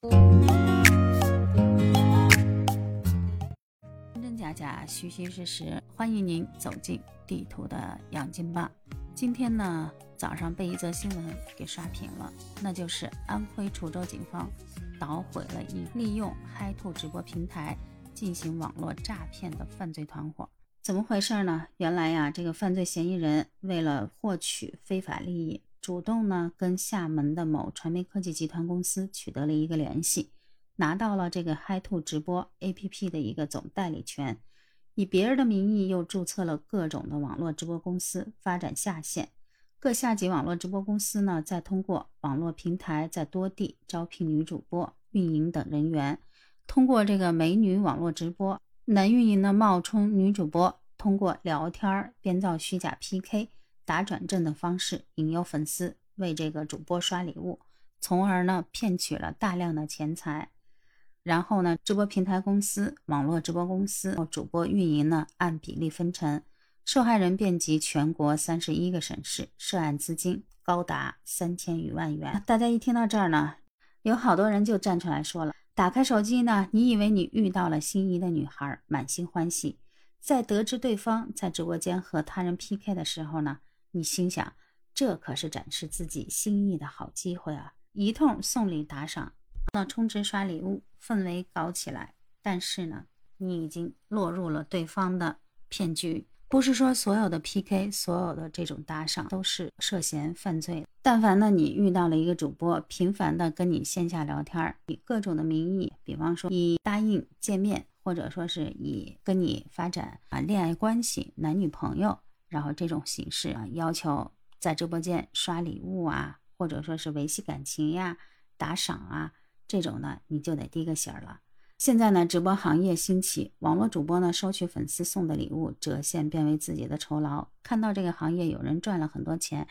真真假假，虚虚实实，欢迎您走进地图的养金吧。今天呢，早上被一则新闻给刷屏了，那就是安徽滁州警方捣毁了一利用嗨兔直播平台进行网络诈骗的犯罪团伙。怎么回事呢？原来呀，这个犯罪嫌疑人为了获取非法利益，主动呢跟厦门的某传媒科技集团公司取得了一个联系，拿到了这个嗨兔直播 APP 的一个总代理权，以别人的名义又注册了各种的网络直播公司，发展下线。各下级网络直播公司呢，再通过网络平台在多地招聘女主播、运营等人员，通过这个美女网络直播。男运营呢冒充女主播，通过聊天编造虚假 PK、打转正的方式引诱粉丝为这个主播刷礼物，从而呢骗取了大量的钱财。然后呢，直播平台公司、网络直播公司、主播运营呢按比例分成，受害人遍及全国三十一个省市，涉案资金高达三千余万元。大家一听到这儿呢，有好多人就站出来说了。打开手机呢，你以为你遇到了心仪的女孩，满心欢喜。在得知对方在直播间和他人 PK 的时候呢，你心想，这可是展示自己心意的好机会啊！一通送礼打赏，那充值刷礼物，氛围搞起来。但是呢，你已经落入了对方的骗局。不是说所有的 PK，所有的这种打赏都是涉嫌犯罪。但凡呢，你遇到了一个主播，频繁的跟你线下聊天，以各种的名义，比方说以答应见面，或者说是以跟你发展啊恋爱关系、男女朋友，然后这种形式啊，要求在直播间刷礼物啊，或者说是维系感情呀、打赏啊，这种呢，你就得低个醒儿了。现在呢，直播行业兴起，网络主播呢收取粉丝送的礼物，折现变为自己的酬劳。看到这个行业有人赚了很多钱，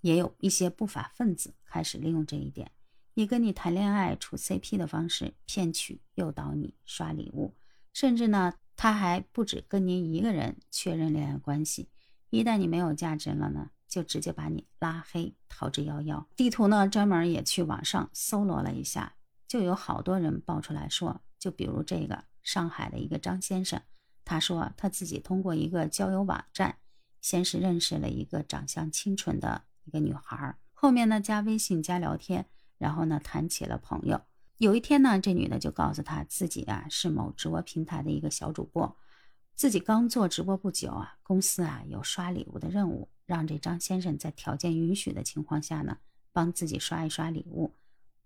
也有一些不法分子开始利用这一点，以跟你谈恋爱、处 CP 的方式骗取、诱导你刷礼物，甚至呢，他还不止跟您一个人确认恋爱关系，一旦你没有价值了呢，就直接把你拉黑，逃之夭夭。地图呢，专门也去网上搜罗了一下，就有好多人爆出来说。就比如这个上海的一个张先生，他说他自己通过一个交友网站，先是认识了一个长相清纯的一个女孩，后面呢加微信加聊天，然后呢谈起了朋友。有一天呢，这女的就告诉他自己啊是某直播平台的一个小主播，自己刚做直播不久啊，公司啊有刷礼物的任务，让这张先生在条件允许的情况下呢，帮自己刷一刷礼物。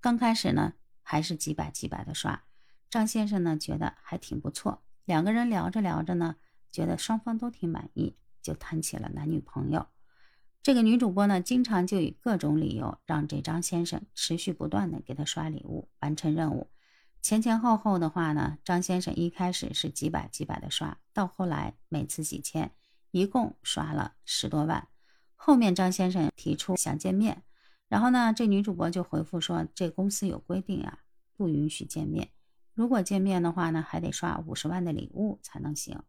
刚开始呢还是几百几百的刷。张先生呢，觉得还挺不错，两个人聊着聊着呢，觉得双方都挺满意，就谈起了男女朋友。这个女主播呢，经常就以各种理由让这张先生持续不断的给她刷礼物，完成任务。前前后后的话呢，张先生一开始是几百几百的刷，到后来每次几千，一共刷了十多万。后面张先生提出想见面，然后呢，这女主播就回复说，这公司有规定啊，不允许见面。如果见面的话呢，还得刷五十万的礼物才能行。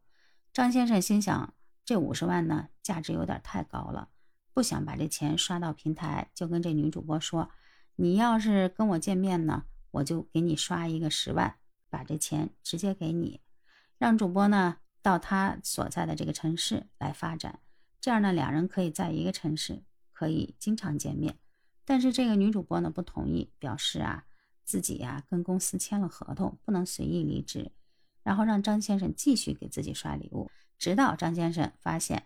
张先生心想，这五十万呢，价值有点太高了，不想把这钱刷到平台，就跟这女主播说：“你要是跟我见面呢，我就给你刷一个十万，把这钱直接给你，让主播呢到他所在的这个城市来发展，这样呢，两人可以在一个城市，可以经常见面。”但是这个女主播呢不同意，表示啊。自己呀，跟公司签了合同，不能随意离职，然后让张先生继续给自己刷礼物，直到张先生发现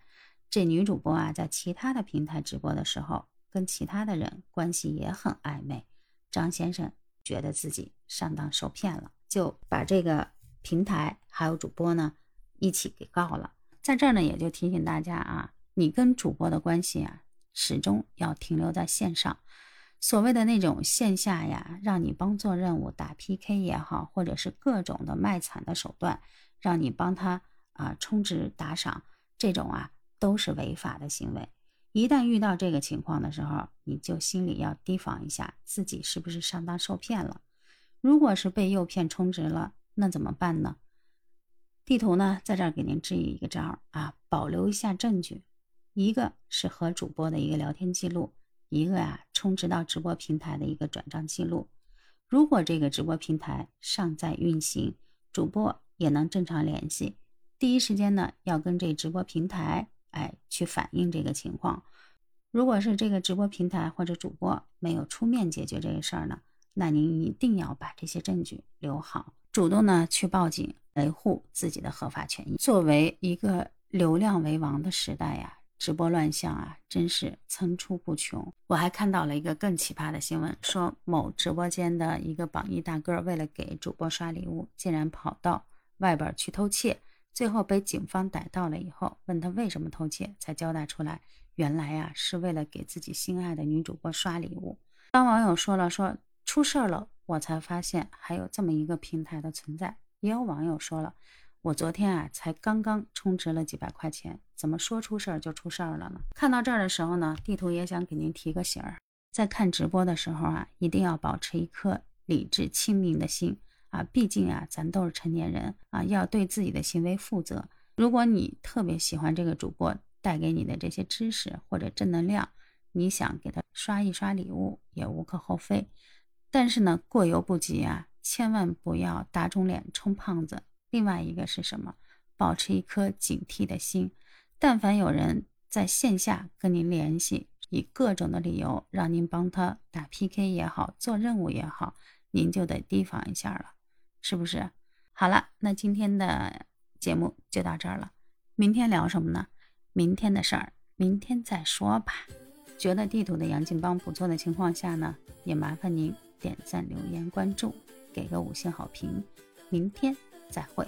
这女主播啊，在其他的平台直播的时候，跟其他的人关系也很暧昧。张先生觉得自己上当受骗了，就把这个平台还有主播呢一起给告了。在这儿呢，也就提醒大家啊，你跟主播的关系啊，始终要停留在线上。所谓的那种线下呀，让你帮做任务、打 PK 也好，或者是各种的卖惨的手段，让你帮他啊充值打赏，这种啊都是违法的行为。一旦遇到这个情况的时候，你就心里要提防一下，自己是不是上当受骗了。如果是被诱骗充值了，那怎么办呢？地图呢，在这儿给您支一个招啊，保留一下证据，一个是和主播的一个聊天记录。一个呀，充值到直播平台的一个转账记录。如果这个直播平台尚在运行，主播也能正常联系，第一时间呢要跟这直播平台哎去反映这个情况。如果是这个直播平台或者主播没有出面解决这个事儿呢，那您一定要把这些证据留好，主动呢去报警，维护自己的合法权益。作为一个流量为王的时代呀。直播乱象啊，真是层出不穷。我还看到了一个更奇葩的新闻，说某直播间的一个榜一大哥，为了给主播刷礼物，竟然跑到外边去偷窃，最后被警方逮到了以后，问他为什么偷窃，才交代出来，原来呀是为了给自己心爱的女主播刷礼物。当网友说了说出事了，我才发现还有这么一个平台的存在。也有网友说了。我昨天啊，才刚刚充值了几百块钱，怎么说出事儿就出事儿了呢？看到这儿的时候呢，地图也想给您提个醒儿，在看直播的时候啊，一定要保持一颗理智清明的心啊，毕竟啊，咱都是成年人啊，要对自己的行为负责。如果你特别喜欢这个主播带给你的这些知识或者正能量，你想给他刷一刷礼物也无可厚非，但是呢，过犹不及啊，千万不要打肿脸充胖子。另外一个是什么？保持一颗警惕的心。但凡有人在线下跟您联系，以各种的理由让您帮他打 PK 也好，做任务也好，您就得提防一下了，是不是？好了，那今天的节目就到这儿了。明天聊什么呢？明天的事儿，明天再说吧。觉得地图的杨劲邦不错的情况下呢，也麻烦您点赞、留言、关注，给个五星好评。明天。再会。